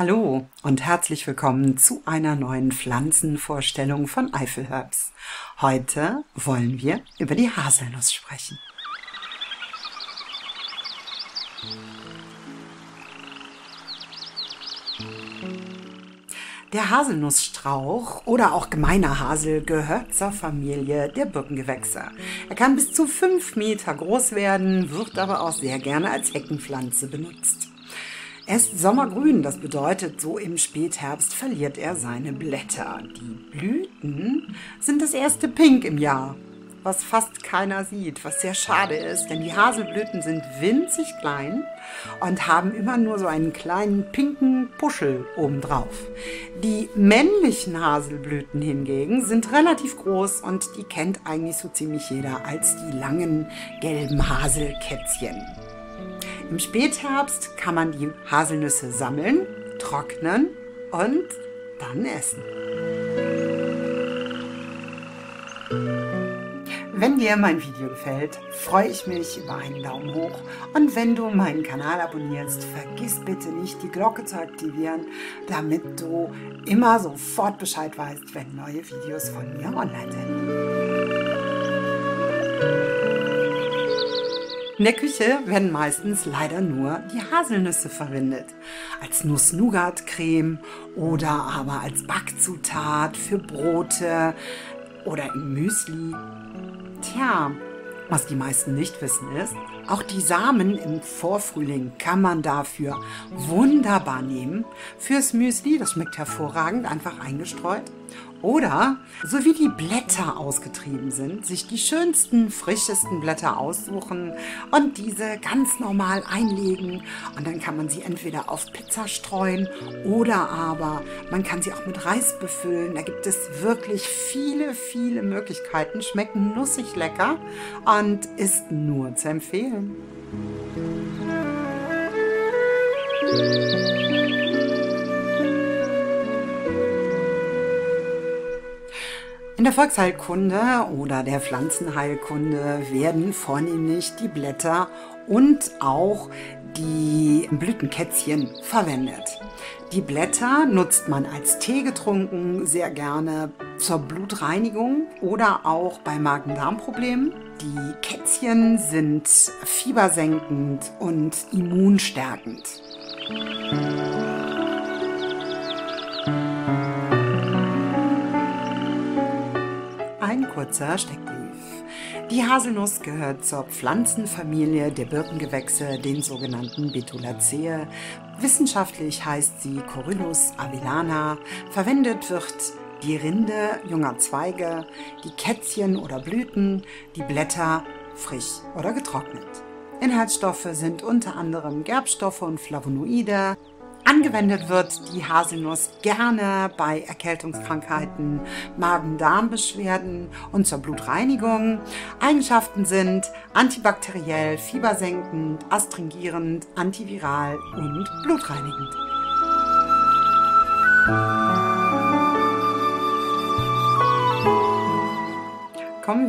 Hallo und herzlich willkommen zu einer neuen Pflanzenvorstellung von Eifelherbs. Heute wollen wir über die Haselnuss sprechen. Der Haselnussstrauch oder auch gemeiner Hasel gehört zur Familie der Birkengewächse. Er kann bis zu fünf Meter groß werden, wird aber auch sehr gerne als Heckenpflanze benutzt. Er ist sommergrün, das bedeutet, so im Spätherbst verliert er seine Blätter. Die Blüten sind das erste Pink im Jahr, was fast keiner sieht, was sehr schade ist, denn die Haselblüten sind winzig klein und haben immer nur so einen kleinen pinken Puschel obendrauf. Die männlichen Haselblüten hingegen sind relativ groß und die kennt eigentlich so ziemlich jeder als die langen gelben Haselkätzchen. Im Spätherbst kann man die Haselnüsse sammeln, trocknen und dann essen. Wenn dir mein Video gefällt, freue ich mich über einen Daumen hoch und wenn du meinen Kanal abonnierst, vergiss bitte nicht die Glocke zu aktivieren, damit du immer sofort Bescheid weißt, wenn neue Videos von mir online sind. In der Küche werden meistens leider nur die Haselnüsse verwendet. Als Nuss-Nougat-Creme oder aber als Backzutat für Brote oder im Müsli. Tja, was die meisten nicht wissen ist, auch die Samen im Vorfrühling kann man dafür wunderbar nehmen. Fürs Müsli, das schmeckt hervorragend, einfach eingestreut. Oder, so wie die Blätter ausgetrieben sind, sich die schönsten, frischesten Blätter aussuchen und diese ganz normal einlegen. Und dann kann man sie entweder auf Pizza streuen oder aber man kann sie auch mit Reis befüllen. Da gibt es wirklich viele, viele Möglichkeiten. Schmecken nussig lecker und ist nur zu empfehlen. In der Volksheilkunde oder der Pflanzenheilkunde werden vornehmlich die Blätter und auch die Blütenkätzchen verwendet. Die Blätter nutzt man als Tee getrunken, sehr gerne zur Blutreinigung oder auch bei Magen-Darm-Problemen. Die Kätzchen sind fiebersenkend und immunstärkend. Kurzer Steckbrief. Die Haselnuss gehört zur Pflanzenfamilie der Birkengewächse, den sogenannten Betulaceae. Wissenschaftlich heißt sie Corylus avellana. Verwendet wird die Rinde junger Zweige, die Kätzchen oder Blüten, die Blätter frisch oder getrocknet. Inhaltsstoffe sind unter anderem Gerbstoffe und Flavonoide, Angewendet wird die Haselnuss gerne bei Erkältungskrankheiten, Magen-Darm-Beschwerden und zur Blutreinigung. Eigenschaften sind antibakteriell, fiebersenkend, astringierend, antiviral und blutreinigend.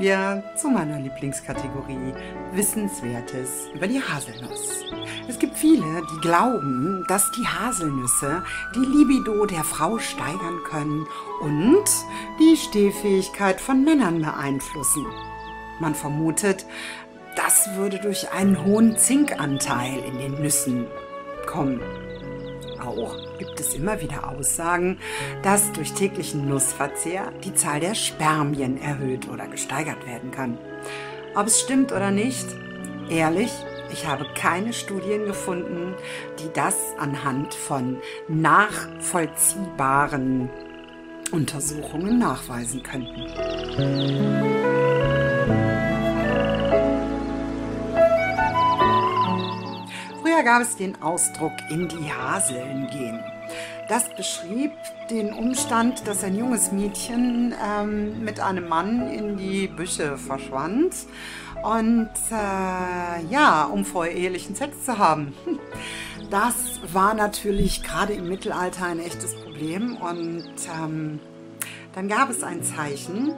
Wir zu meiner Lieblingskategorie Wissenswertes über die Haselnuss. Es gibt viele, die glauben, dass die Haselnüsse die Libido der Frau steigern können und die Stehfähigkeit von Männern beeinflussen. Man vermutet, das würde durch einen hohen Zinkanteil in den Nüssen kommen. Auch gibt es immer wieder Aussagen, dass durch täglichen Nussverzehr die Zahl der Spermien erhöht oder gesteigert werden kann. Ob es stimmt oder nicht, ehrlich, ich habe keine Studien gefunden, die das anhand von nachvollziehbaren Untersuchungen nachweisen könnten. Früher gab es den Ausdruck in die Haseln gehen. Das beschrieb den Umstand, dass ein junges Mädchen ähm, mit einem Mann in die Büsche verschwand und äh, ja, um vorehelichen Sex zu haben. Das war natürlich gerade im Mittelalter ein echtes Problem und ähm, dann gab es ein Zeichen,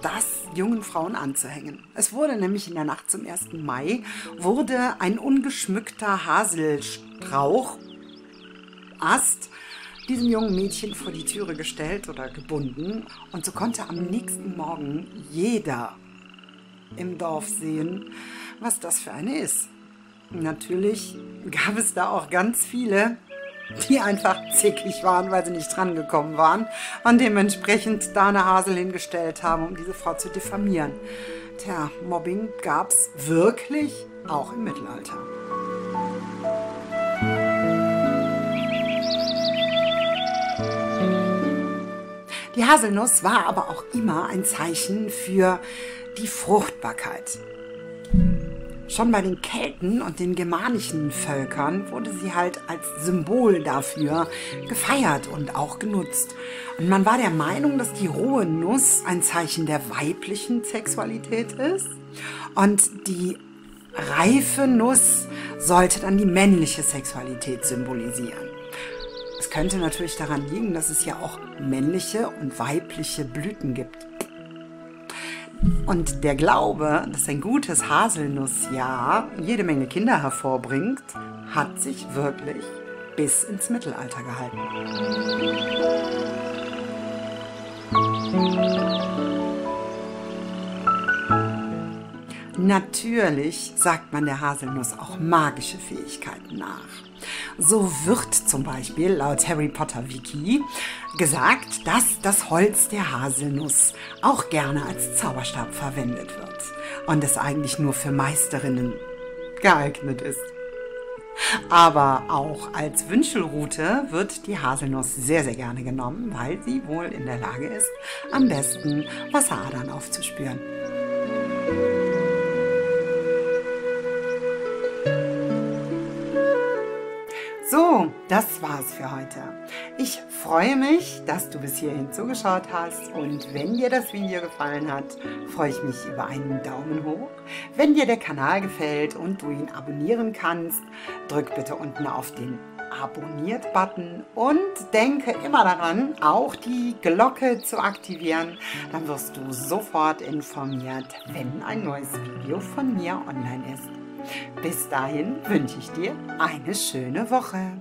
das jungen Frauen anzuhängen. Es wurde nämlich in der Nacht zum 1. Mai, wurde ein ungeschmückter Haselstrauch Ast diesem jungen Mädchen vor die Türe gestellt oder gebunden und so konnte am nächsten Morgen jeder im Dorf sehen, was das für eine ist. Natürlich gab es da auch ganz viele, die einfach zickig waren, weil sie nicht drangekommen waren und dementsprechend da eine Hasel hingestellt haben, um diese Frau zu diffamieren. Tja, Mobbing gab's wirklich auch im Mittelalter. Die Haselnuss war aber auch immer ein Zeichen für die Fruchtbarkeit. Schon bei den Kelten und den germanischen Völkern wurde sie halt als Symbol dafür gefeiert und auch genutzt. Und man war der Meinung, dass die rohe Nuss ein Zeichen der weiblichen Sexualität ist und die reife Nuss sollte dann die männliche Sexualität symbolisieren. Es könnte natürlich daran liegen, dass es ja auch männliche und weibliche Blüten gibt. Und der Glaube, dass ein gutes Haselnussjahr jede Menge Kinder hervorbringt, hat sich wirklich bis ins Mittelalter gehalten. Natürlich sagt man der Haselnuss auch magische Fähigkeiten nach. So wird zum Beispiel laut Harry Potter Wiki gesagt, dass das Holz der Haselnuss auch gerne als Zauberstab verwendet wird und es eigentlich nur für Meisterinnen geeignet ist. Aber auch als Wünschelrute wird die Haselnuss sehr, sehr gerne genommen, weil sie wohl in der Lage ist, am besten Wasseradern aufzuspüren. Das war's für heute. Ich freue mich, dass du bis hierhin zugeschaut hast und wenn dir das Video gefallen hat, freue ich mich über einen Daumen hoch. Wenn dir der Kanal gefällt und du ihn abonnieren kannst, drück bitte unten auf den Abonniert-Button und denke immer daran, auch die Glocke zu aktivieren. Dann wirst du sofort informiert, wenn ein neues Video von mir online ist. Bis dahin wünsche ich dir eine schöne Woche.